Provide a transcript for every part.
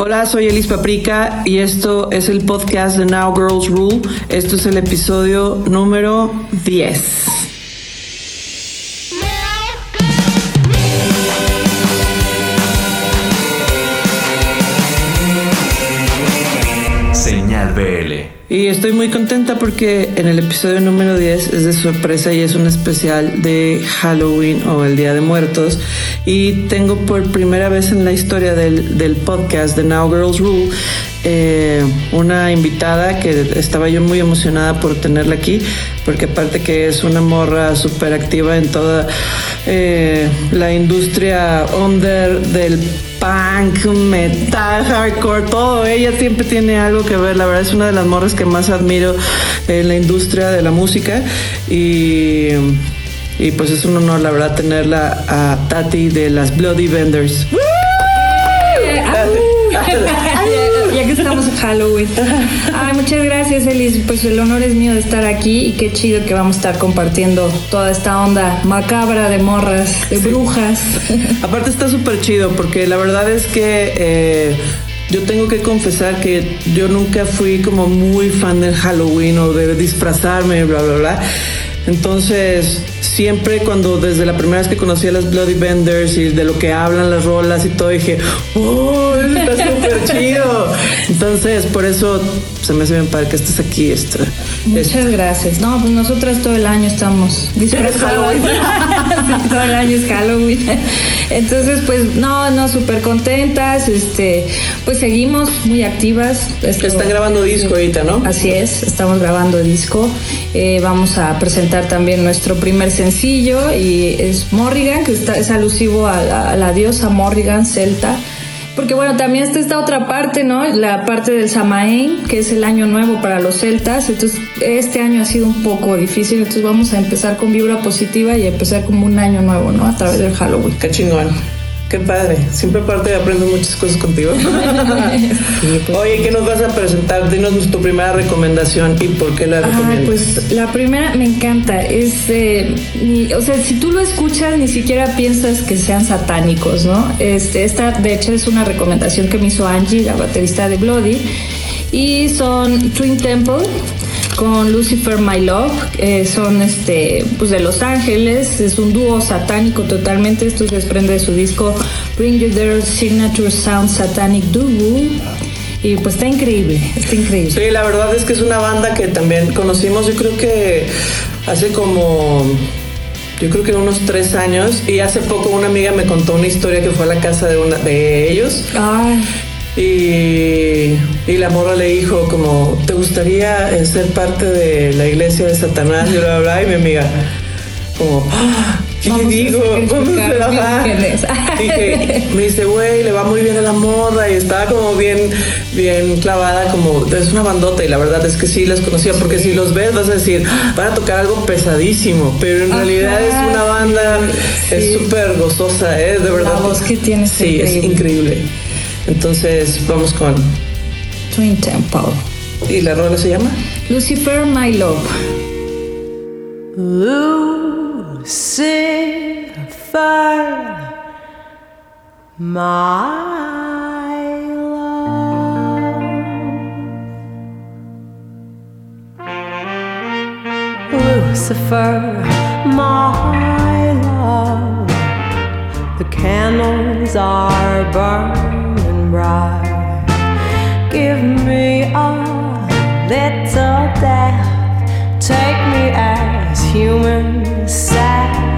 Hola, soy Elis Paprika y esto es el podcast de Now Girls Rule. Esto es el episodio número 10. Y estoy muy contenta porque en el episodio número 10 es de sorpresa y es un especial de Halloween o el Día de Muertos. Y tengo por primera vez en la historia del, del podcast de Now Girls Rule eh, una invitada que estaba yo muy emocionada por tenerla aquí, porque aparte que es una morra súper activa en toda eh, la industria under del punk, metal, hardcore, todo. Ella siempre tiene algo que ver. La verdad es una de las morras que más admiro en la industria de la música. Y, y pues es un honor, la verdad, tenerla a Tati de las Bloody Vendors. ya Halloween. Ay, muchas gracias, Elis. Pues el honor es mío de estar aquí y qué chido que vamos a estar compartiendo toda esta onda macabra de morras, de brujas. Aparte está súper chido porque la verdad es que eh, yo tengo que confesar que yo nunca fui como muy fan del Halloween o de disfrazarme, bla, bla, bla. Entonces, siempre cuando desde la primera vez que conocí a las Bloody Benders y de lo que hablan las rolas y todo, dije, ¡oh, está súper chido! Entonces, por eso se me hace bien padre que estés aquí. Esto, Muchas gracias. No, pues nosotras todo el año estamos disfrazadas. todo el año es Halloween. Entonces, pues, no, no, súper contentas. Este, pues seguimos muy activas. Esto- Están grabando disco ahorita, ¿no? Así es, estamos grabando disco. Eh, vamos a presentar también nuestro primer sencillo y es Morrigan, que está, es alusivo a la diosa Morrigan celta. Porque bueno, también está esta otra parte, ¿no? La parte del Samaén, que es el año nuevo para los celtas. Entonces, este año ha sido un poco difícil, entonces vamos a empezar con vibra positiva y empezar como un año nuevo, ¿no? A través del Halloween. Qué chingón. Qué padre. Siempre aparte aprendo muchas cosas contigo. Oye, ¿qué nos vas a presentar? Dinos tu primera recomendación y por qué la Ay, recomiendas. pues la primera me encanta. Es, eh, ni- o sea, si tú lo escuchas, ni siquiera piensas que sean satánicos, ¿no? Este, esta, de hecho, es una recomendación que me hizo Angie, la baterista de Bloody, y son Twin Temple con Lucifer My Love, eh, son este, pues de Los Ángeles, es un dúo satánico totalmente, esto se desprende de su disco Bring You Their Signature Sound Satanic Doo y pues está increíble, está increíble. Sí, la verdad es que es una banda que también conocimos, yo creo que hace como, yo creo que unos tres años, y hace poco una amiga me contó una historia que fue a la casa de una de ellos. Ay, Y, y la morra le dijo como, ¿te gustaría eh, ser parte de la iglesia de Satanás? Y bla, bla, bla. Y mi amiga, como, "Ah, ¿qué Vamos a digo? ¿Cómo se sacrificar va? me dice, güey, le va muy bien a la morra y estaba como bien, bien clavada, como, es una bandota y la verdad es que sí las conocía, porque si los ves vas a decir, "Ah, van a tocar algo pesadísimo, pero en Ajá. realidad es una banda, es súper gozosa, ¿eh? De verdad. La voz que Sí, es increíble. Entonces, vamos con... Twin Temple. ¿Y la rola se llama? Lucifer, My Love. Lucifer, my love. Lucifer, my love. The candles are burning bright. Give me a little death. Take me as human sacrifice.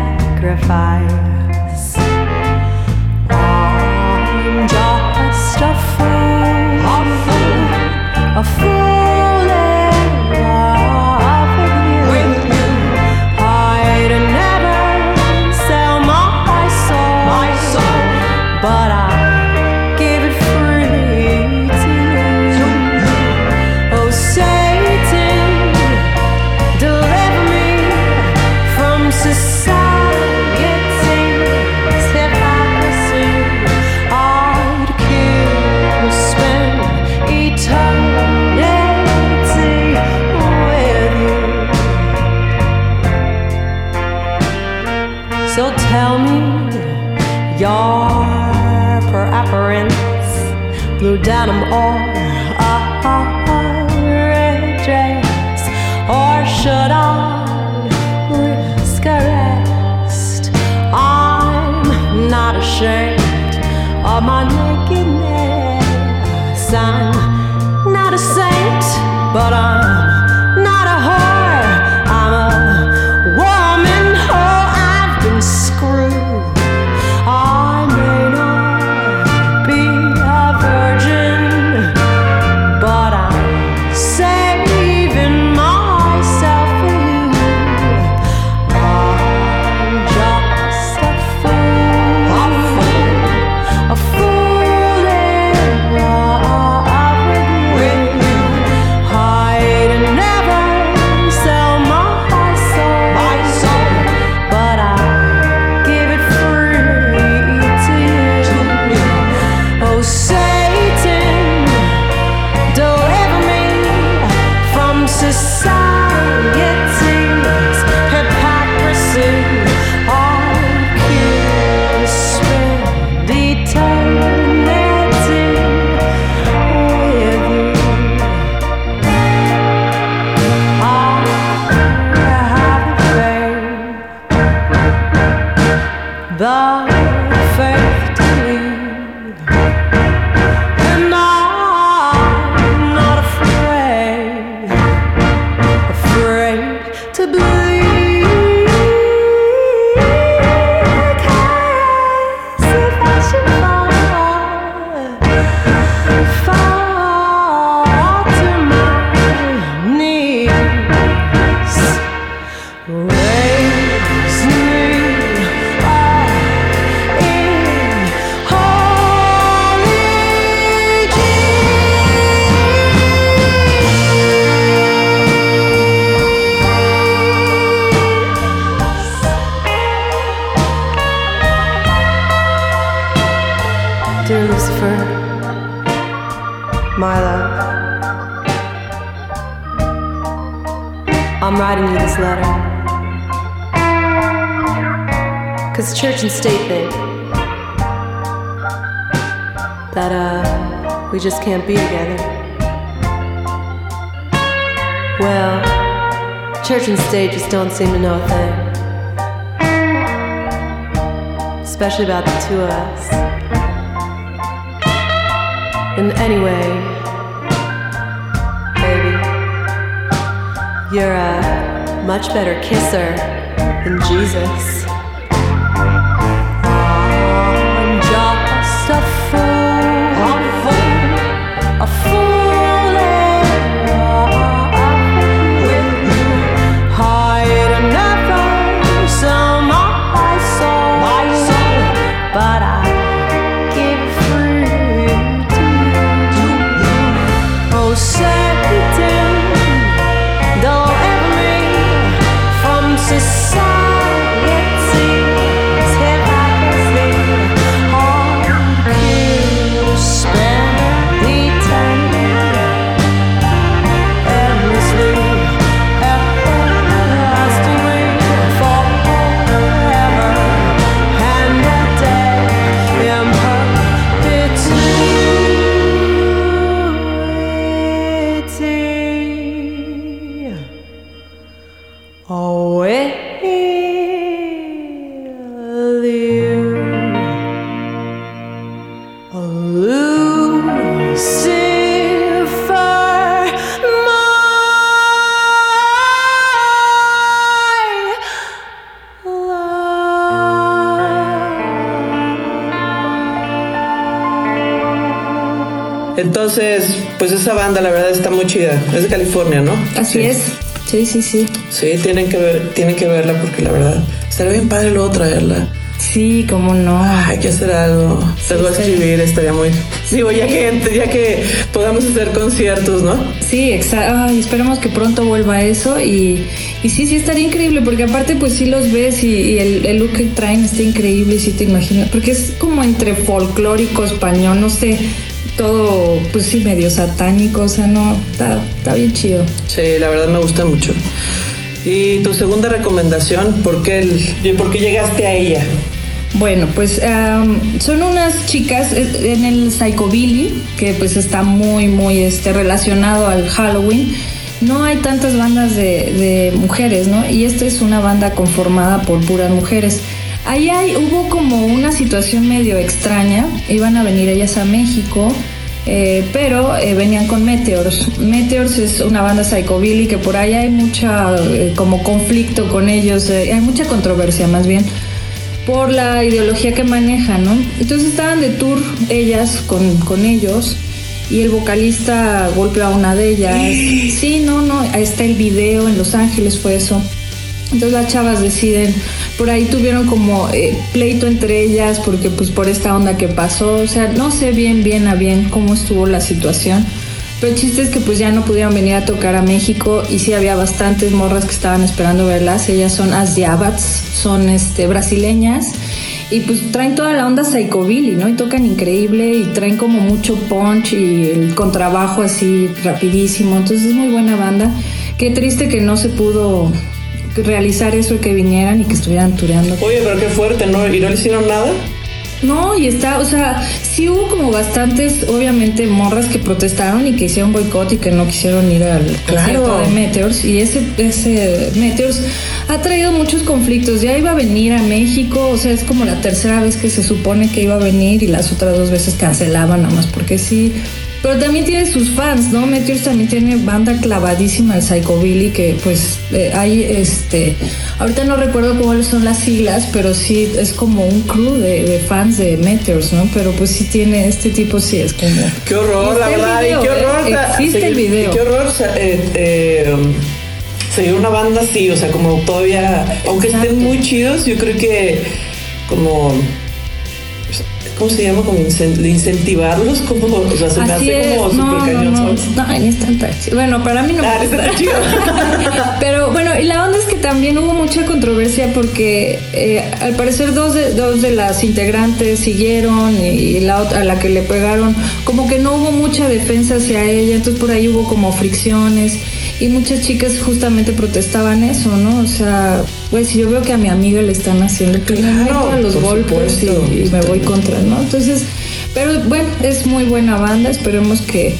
Church and state thing. that, uh, we just can't be together. Well, church and state just don't seem to know a thing. Especially about the two of us. And anyway, baby, you're a much better kisser than Jesus. Pues esa banda la verdad está muy chida. Es de California, ¿no? Así Sí. es. Sí, sí, sí. Sí, tienen que ver, tienen que verla porque la verdad estaría bien padre luego traerla. Sí, cómo no. Hay que hacer algo. Se lo voy a sí. escribir, estaría muy. Digo, ya que ya que podamos hacer conciertos, ¿no? Sí, exacto. esperemos que pronto vuelva eso y, y sí, sí estaría increíble porque aparte pues sí los ves y, y el, el look que traen está increíble y sí te imaginas, porque es como entre folclórico, español, no sé, todo pues sí medio satánico, o sea, no, está, está bien chido. Sí, la verdad me gusta mucho. Y tu segunda recomendación, ¿por qué, el- por qué llegaste a ella? Bueno, pues son unas chicas eh, en el Psychobilly, que pues está muy, muy este, relacionado al Halloween. No hay tantas bandas de, mujeres, ¿no? Y esta es una banda conformada por puras mujeres. Ahí hay, hubo como una situación medio extraña. Iban a venir ellas a México, eh, pero eh, venían con Meteors. Meteors es una banda psychobilly que por ahí hay mucha como conflicto con ellos, hay mucha controversia más bien por la ideología que manejan, ¿no? Entonces estaban de tour ellas con, con ellos y el vocalista golpeó a una de ellas. Sí, no, no, ahí está el video, en Los Ángeles fue eso. Entonces las chavas deciden, por ahí tuvieron como eh, pleito entre ellas porque pues por esta onda que pasó, o sea, no sé bien, bien a bien cómo estuvo la situación pero el chiste es que pues ya no pudieron venir a tocar a México y sí había bastantes morras que estaban esperando verlas. Ellas son Asdiabats, son este, brasileñas y pues traen toda la onda psychobilly, ¿no? Y tocan increíble y traen como mucho punch y el contrabajo así rapidísimo. Entonces es muy buena banda. Qué triste que no se pudo realizar eso que vinieran y que estuvieran tureando. Oye, pero qué fuerte, ¿no? ¿Y no le hicieron nada? No, y está, o sea, sí hubo como bastantes, obviamente, morras que protestaron y que hicieron boicot y que no quisieron ir al concierto de Meteors. Y ese, ese Meteors ha traído muchos conflictos. Ya iba a venir a México, o sea, es como la tercera vez que se supone que iba a venir y las otras dos veces cancelaban, nada más porque sí. Pero también tiene sus fans, ¿no? Meteors también tiene banda clavadísima el Psychobilly, que pues eh, hay este. Ahorita no recuerdo cuáles son las siglas, pero sí es como un crew de, fans de Meteors, ¿no? Pero pues sí tiene este tipo, sí es como. Qué horror, la verdad, y qué horror. Eh, existe el video. Qué horror. Eh, eh, seguir una banda así, o sea, como todavía. Aunque estén muy chidos, yo creo que como ¿cómo se llama? Como incentivarlos, como, o sea, se me hace como. No, no, no, tan Bueno, para mí no ah, está chido. Pero bueno, y la onda es que también hubo mucha controversia porque eh, al parecer dos de, dos de las integrantes siguieron y la otra, a la que le pegaron, como que no hubo mucha defensa hacia ella, entonces por ahí hubo como fricciones y muchas chicas justamente protestaban eso, ¿no? O sea, pues si yo veo que a mi amiga le están haciendo que a los golpes y, me voy contra, ¿no? Entonces, pero bueno, es muy buena banda, esperemos que,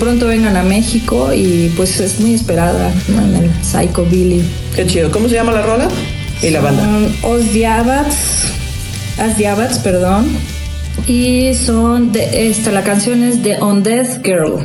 pronto vengan a México y pues es muy esperada en el Psycho Billy. Qué chido, ¿cómo se llama la rola? Y la banda. Os Diabats, As Diabats, perdón. Y son de esta, la canción es de On Death Girl.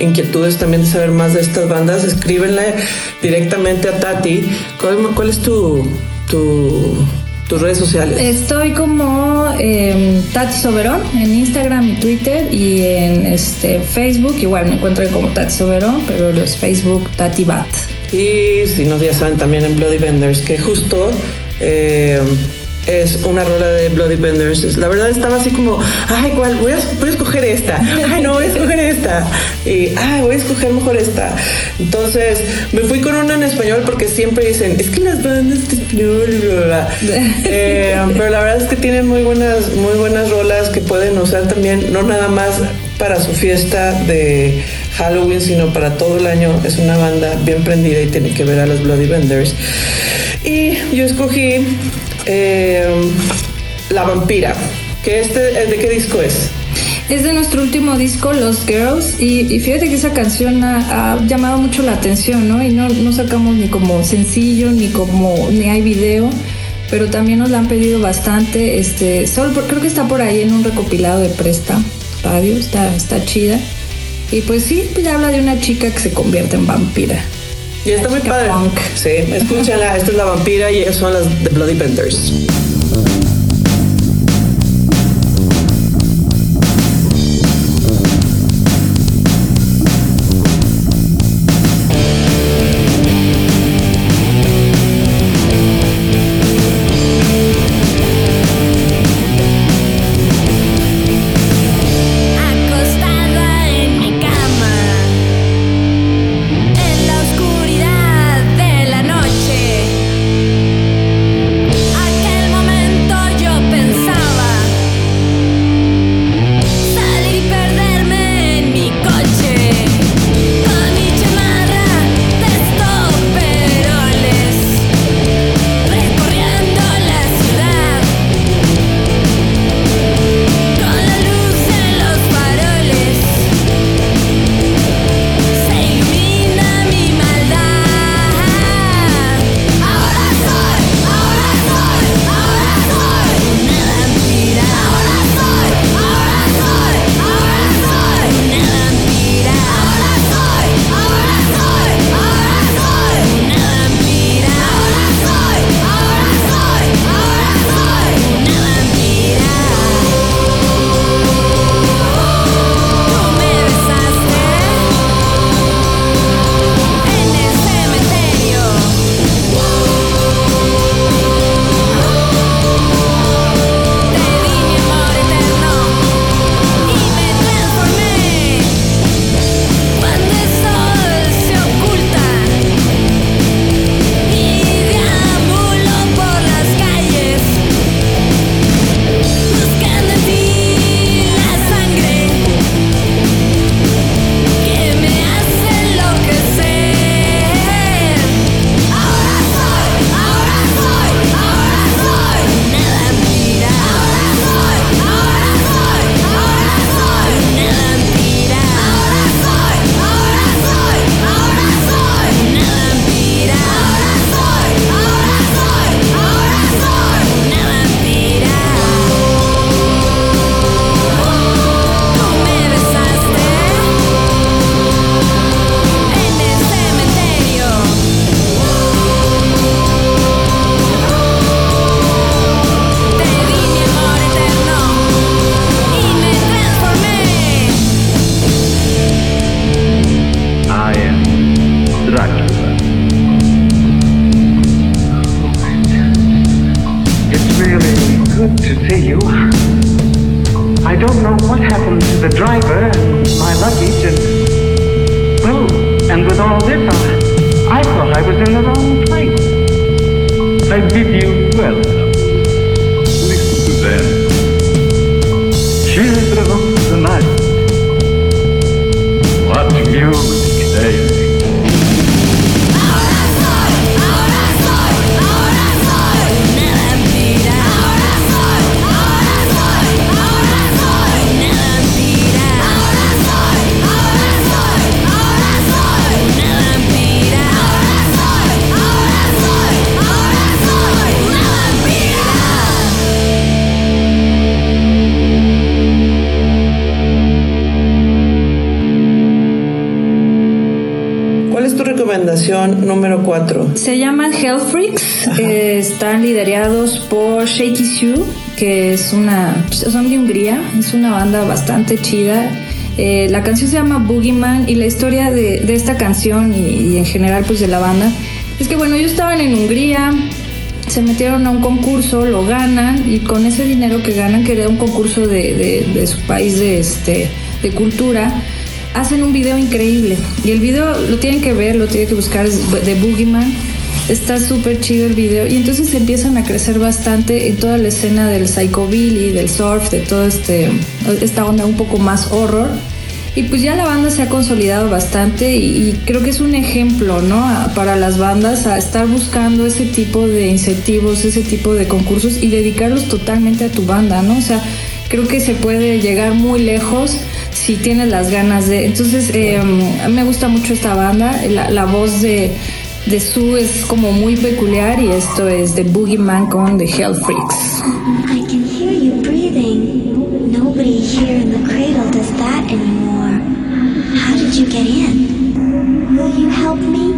Inquietudes también de saber más de estas bandas, escríbenle directamente a Tati. ¿Cuál, cuál es tu, tu, tus redes sociales? Estoy como eh, Tati Soberón en Instagram y Twitter y en este Facebook. Igual me encuentro como Tati Soberón, pero los Facebook Tati Bat. Y si no, ya saben también en Bloody Vendors, que justo eh, es una rola de Bloody Benders. La verdad estaba así como, ay, ¿cuál? Voy a, voy a escoger esta. Ay, no, voy a escoger esta. Y, ay, voy a escoger mejor esta. Entonces, me fui con una en español porque siempre dicen, es que las bandas de español, bla, bla, bla. Eh, pero la verdad es que tienen muy buenas, muy buenas rolas que pueden usar también, no nada más para su fiesta de Halloween, sino para todo el año. Es una banda bien prendida y tiene que ver a los Bloody Benders. Y yo escogí eh, La Vampira, que este, ¿de qué disco es? Es de nuestro último disco, Los Girls, y, fíjate que esa canción ha, ha, llamado mucho la atención, ¿no? Y no, no sacamos ni como sencillo, ni como, ni hay video, pero también nos la han pedido bastante, este, solo por, creo que está por ahí en un recopilado de Presta Radio, está, está chida. Y pues sí, pues habla de una chica que se convierte en vampira. Y está muy padre. Punk. Sí, escúchala, esta es la vampira y ellas son las The Bloody Benders. Children of the night. What music they make. Número 4? Se llaman Hell Freaks, eh, están liderados por Shaky Sue, que es una, son de Hungría, es una banda bastante chida. Eh, la canción se llama Boogeyman y la historia de, de esta canción y, y en general pues de la banda es que bueno, ellos estaban en Hungría, se metieron a un concurso, lo ganan y con ese dinero que ganan, que era un concurso de, de- de su país de, este, de cultura, hacen un video increíble. Y el video lo tienen que ver, lo tienen que buscar, es de Boogeyman. Está súper chido el video. Y entonces empiezan a crecer bastante en toda la escena del psychobilly, del surf, de todo este, esta onda un poco más horror. Y pues ya la banda se ha consolidado bastante y, creo que es un ejemplo, ¿no? Para las bandas a estar buscando ese tipo de incentivos, ese tipo de concursos y dedicarlos totalmente a tu banda, ¿no? O sea, creo que se puede llegar muy lejos si tienes las ganas de... Entonces, eh, me gusta mucho esta banda, la, voz de, de Sue es como muy peculiar y esto es The Boogeyman con The Hell Freaks. I can hear you breathing. Nobody here in the cradle does that anymore. How did you get in? Will you help me?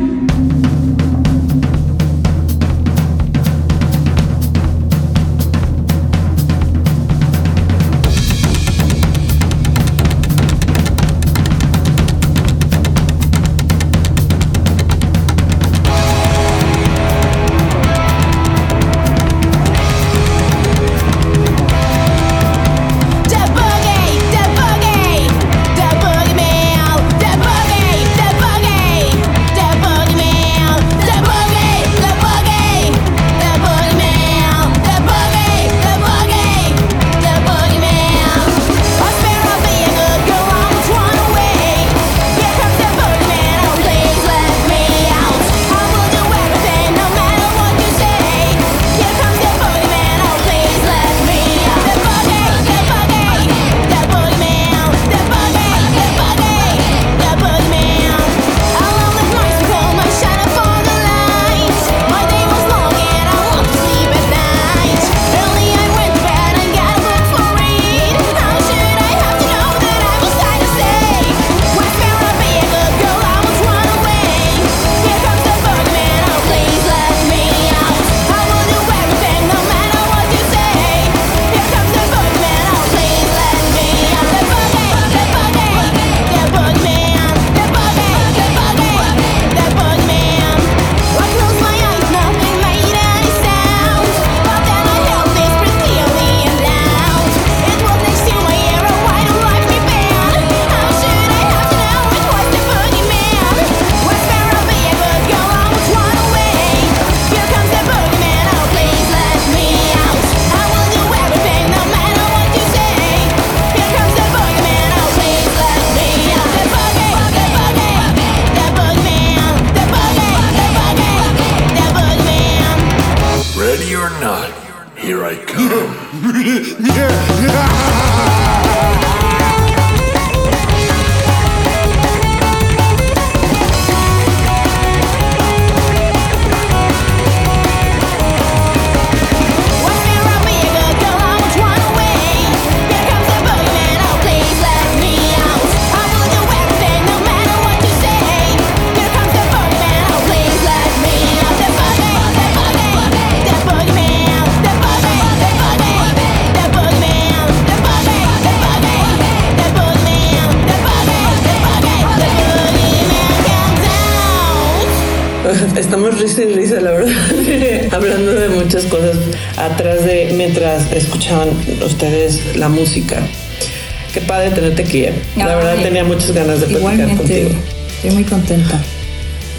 Mientras escuchaban ustedes la música. Qué padre tenerte aquí. ¿eh? La verdad tenía muchas ganas de platicar Igualmente, contigo. estoy muy contenta.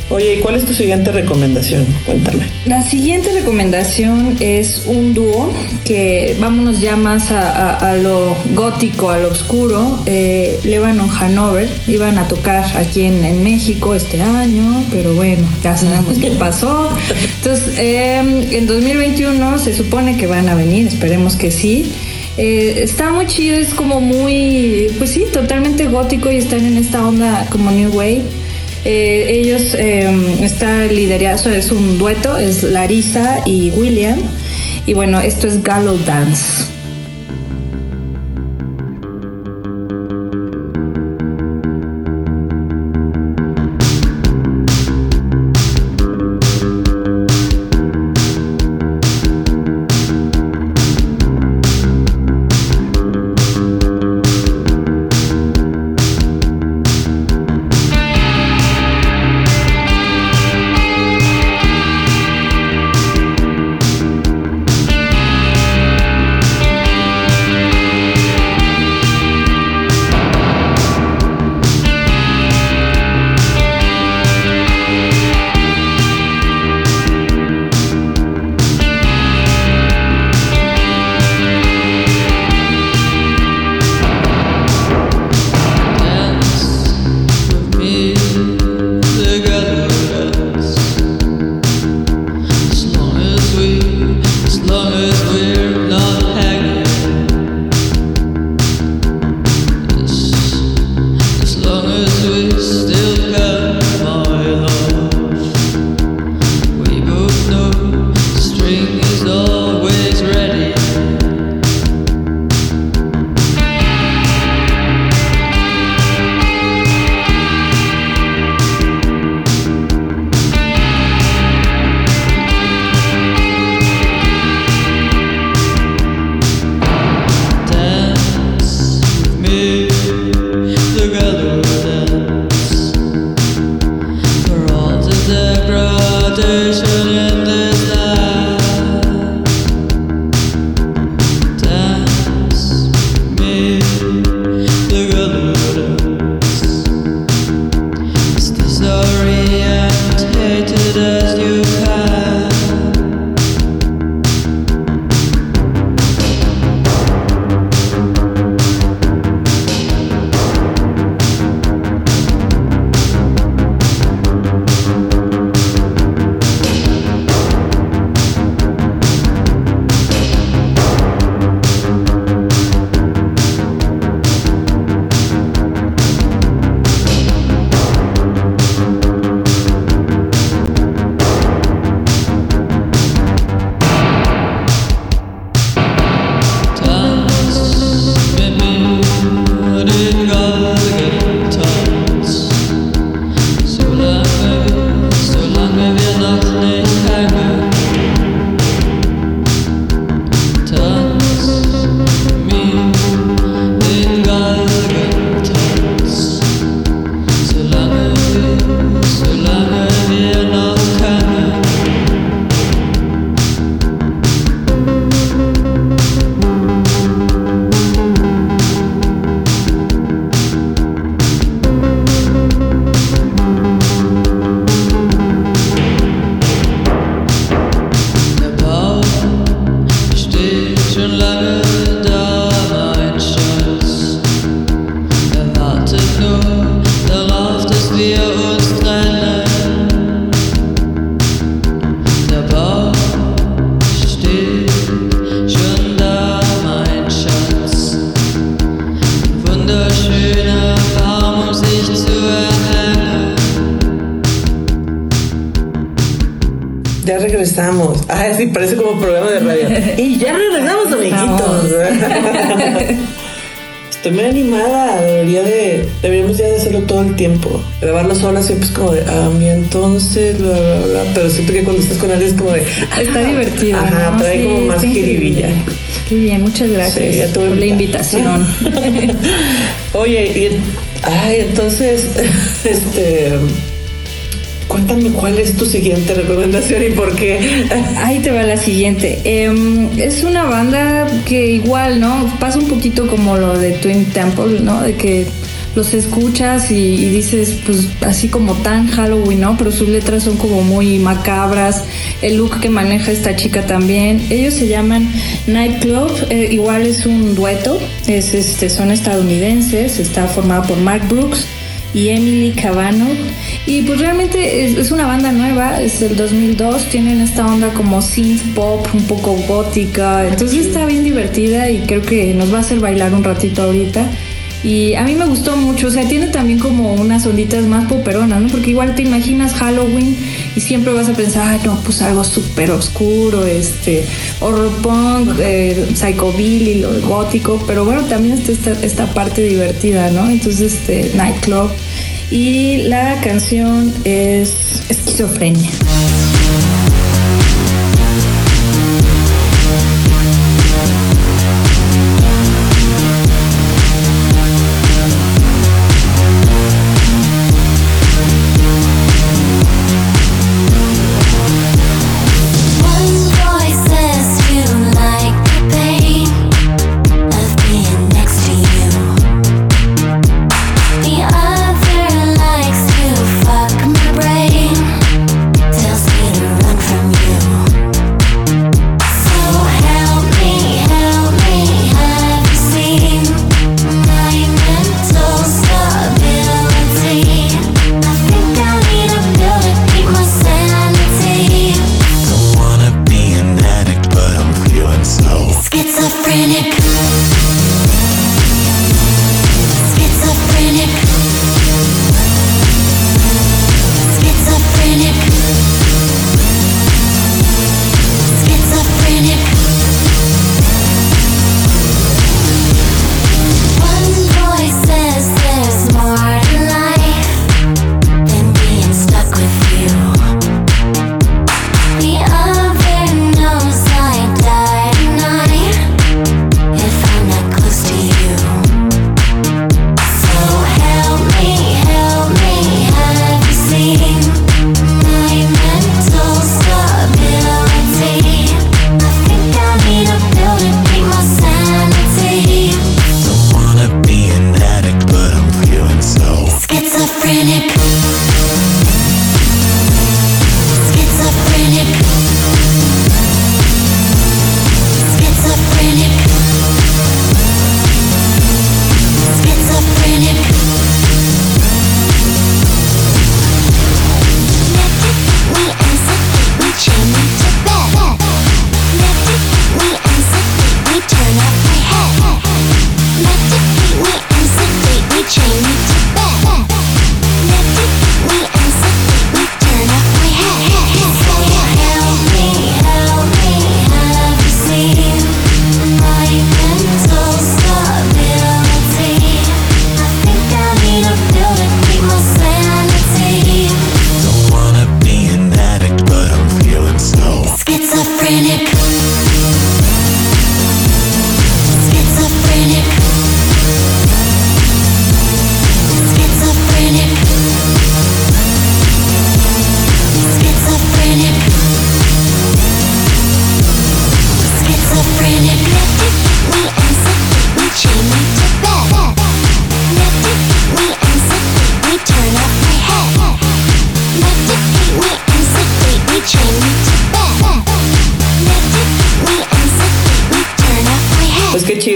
Oye, ¿y cuál es tu siguiente recomendación? Cuéntame. La siguiente recomendación es un dúo que vámonos ya más a, a- a lo gótico, a lo oscuro. Eh, Lebanon Hanover iban a tocar aquí en, en México este año, pero bueno, ya sabemos qué pasó. Entonces, eh, en 2021 se supone que van a venir, esperemos que sí. Eh, está muy chido, es como muy, pues sí, totalmente gótico y están en esta onda como New Wave. Eh, ellos eh, está liderado, es un dueto, es Larissa y William. Y bueno, esto es Gallow Dance. Muchas gracias Sí, ya por la invitación. Oye, y, ay, entonces, este, Cuéntame cuál es tu siguiente recomendación y por qué. Ahí te va la siguiente. Em, es una banda que igual, ¿no? Pasa un poquito como lo de Twin Temple, ¿no? De que los escuchas y, dices, pues así como tan Halloween, ¿no? Pero sus letras son como muy macabras. El look que maneja esta chica también. Ellos se llaman Nightclub, eh, igual es un dueto. Es, este, son estadounidenses, está formado por Mark Brooks y Emily Cabano. Y pues realmente es, es una banda nueva, es del 2002, tienen esta onda como synth pop, un poco gótica, entonces está bien divertida y creo que nos va a hacer bailar un ratito ahorita. Y a mí me gustó mucho, o sea, tiene también como unas onditas más poperonas, ¿no? Porque igual te imaginas Halloween y siempre vas a pensar, ay, no, pues algo súper oscuro, este, horror punk, eh, psychobilly, lo gótico, pero bueno, también está esta, esta parte divertida, ¿no? Entonces, este, Nightclub. Y la canción es Esquizofrenia.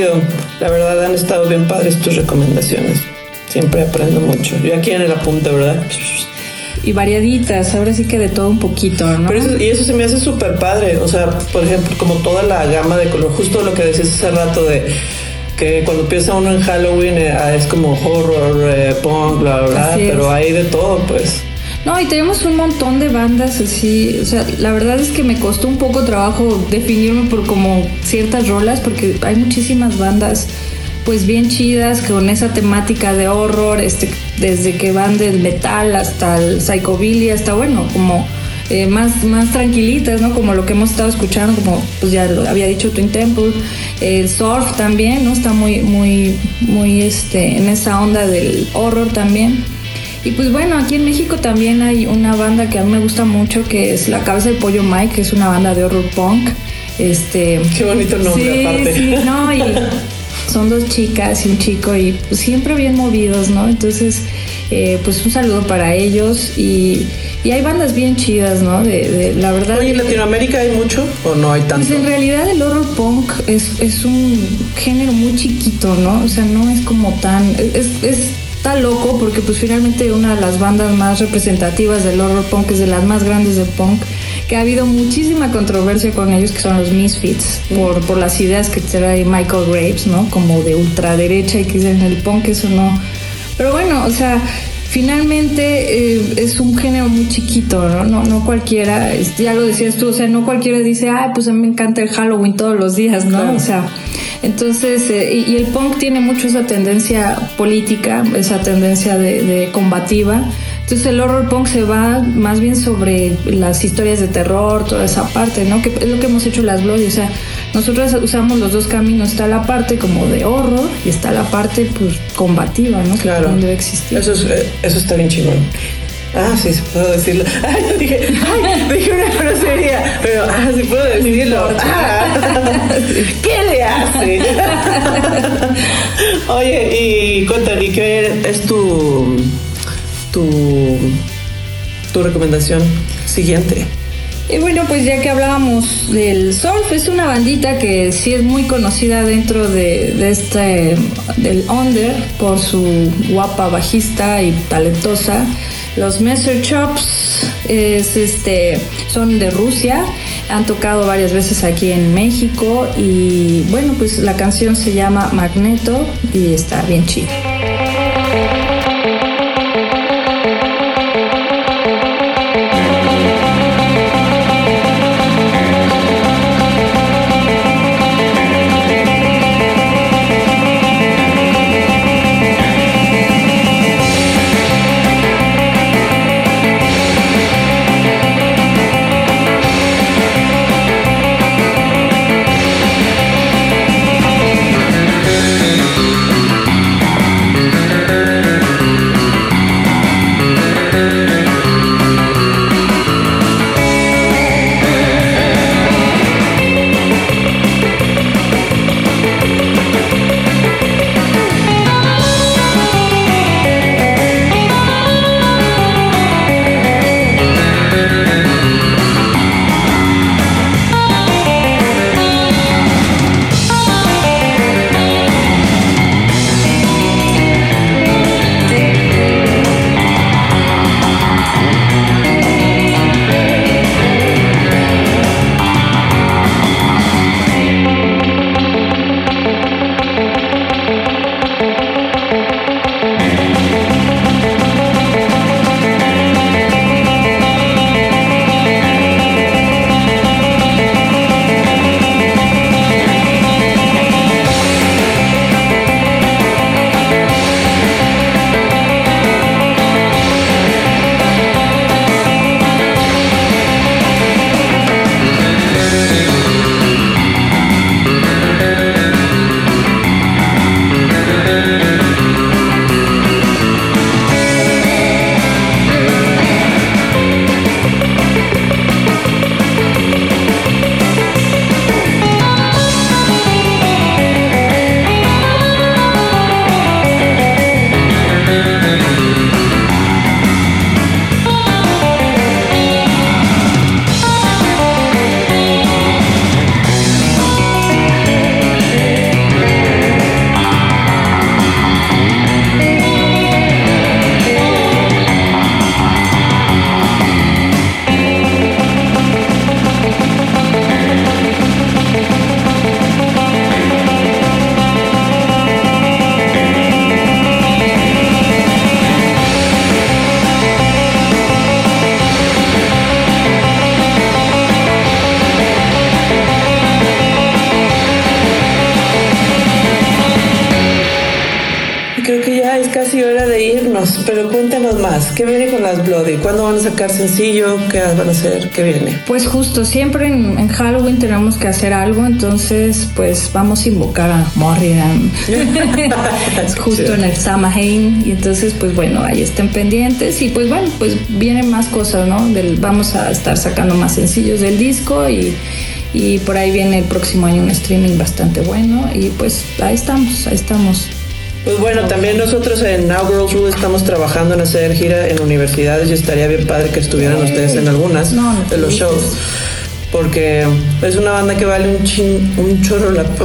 Chido. La verdad han estado bien padres tus recomendaciones. Siempre aprendo mucho. Yo aquí en el apunte, ¿verdad? Y variaditas, ahora sí que de todo un poquito, ¿no? Pero eso- y eso se me hace súper padre. O sea, por ejemplo, como toda la gama de color, justo lo que decías hace rato de que cuando piensa uno en Halloween eh, ah, es como horror, eh, punk, bla, bla, bla, pero hay de todo, pues. No, y tenemos un montón de bandas así, o sea, la verdad es que me costó un poco trabajo definirme por como ciertas rolas, porque hay muchísimas bandas pues bien chidas con esa temática de horror, este, desde que van del metal hasta el psychobilly, hasta bueno, como eh, más, más tranquilitas, ¿no? Como lo que hemos estado escuchando, como pues ya lo había dicho Twin Temple, el surf también, ¿no? Está muy, muy, muy este, en esa onda del horror también. Y pues bueno, aquí en México también hay una banda que a mí me gusta mucho, que es La Cabeza del Pollo Mike, que es una banda de horror punk. Este, Qué bonito nombre, sí, aparte. Sí, no, y son dos chicas y un chico y pues, siempre bien movidos, ¿no? Entonces, eh, pues un saludo para ellos y, y hay bandas bien chidas, ¿no? De, de- la verdad. Oye, ¿en Latinoamérica hay mucho o no hay tanto? Pues en realidad el horror punk es, es un género muy chiquito, ¿no? O sea, no es como tan... Es, es- está loco porque pues finalmente una de las bandas más representativas del horror punk es de las más grandes del punk, que ha habido muchísima controversia con ellos, que son los Misfits, por, por las ideas que trae Michael Graves, ¿no? Como de ultraderecha y que dicen el punk eso no... Pero bueno, o sea, finalmente eh, es un género muy chiquito, ¿no? No, no cualquiera, ya lo decías tú, o sea, no cualquiera dice, ay, pues a mí me encanta el Halloween todos los días, ¿no? Claro. O sea, entonces, eh, y, y el punk tiene mucho esa tendencia política, esa tendencia de, de combativa. Entonces el horror punk se va más bien sobre las historias de terror, toda esa parte, ¿no? Que es lo que hemos hecho las Bloody, o sea, nosotros usamos los dos caminos, está la parte como de horror y está la parte pues combativa, ¿no? Que Claro. también debe existir. Eso, es, eh, eso está bien chingón. Ah, sí, sí puedo decirlo. Ay, yo dije, ay, dije una grosería, pero ah, sí puedo decirlo. Ah, ¿Qué le hace? Oye, y cuéntame, ¿y qué es tu, tu, tu recomendación siguiente? Y bueno, pues ya que hablábamos del surf, es una bandita que sí es muy conocida dentro de, este, del under por su guapa bajista y talentosa. Los Messer Chops es este, son de Rusia, han tocado varias veces aquí en México y bueno, pues la canción se llama Magneto y está bien chida. ¿Cuándo van a sacar sencillo? ¿Qué van a hacer? ¿Qué viene? Pues justo, siempre en, en Halloween tenemos que hacer algo, entonces pues vamos a invocar a Morrigan justo en el Samhain y entonces pues bueno, ahí estén pendientes y pues bueno, pues vienen más cosas, ¿no? Del, vamos a estar sacando más sencillos del disco y, y por ahí viene el próximo año un streaming bastante bueno y pues ahí estamos, ahí estamos. Pues bueno, también nosotros en Now Girls Rule estamos trabajando en hacer gira en universidades y estaría bien padre que estuvieran ustedes en algunas No, de los shows. Porque es una banda que vale un chin, un chorro, la,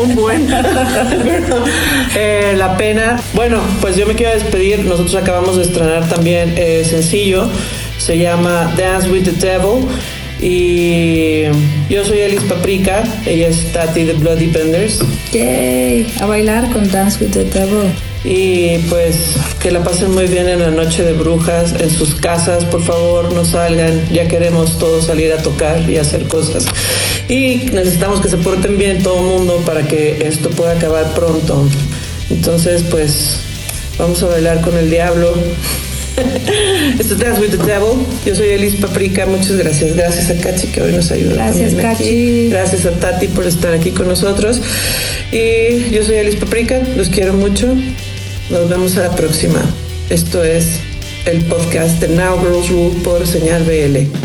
un buen. Eh, la pena. Bueno, pues yo me quiero despedir. Nosotros acabamos de estrenar también eh, sencillo. Se llama Dance with the Devil. Y yo soy Alice Paprika. Ella es Tati de Bloody Benders. Yay, a bailar con Dance with the Devil. Y pues que la pasen muy bien en la noche de brujas, en sus casas, por favor, no salgan, ya queremos todos salir a tocar y hacer cosas. Y necesitamos que se porten bien todo el mundo para que esto pueda acabar pronto. Entonces, pues vamos a bailar con el diablo. Esto es Dance with the Devil. Yo soy Elis Paprika. Muchas gracias. Gracias a Kachi que hoy nos ayuda. Gracias, aquí. Kachi. Gracias a Tati por estar aquí con nosotros. Y yo soy Elis Paprika. Los quiero mucho. Nos vemos a la próxima. Esto es el podcast de Now Girls Rule por Señal BL.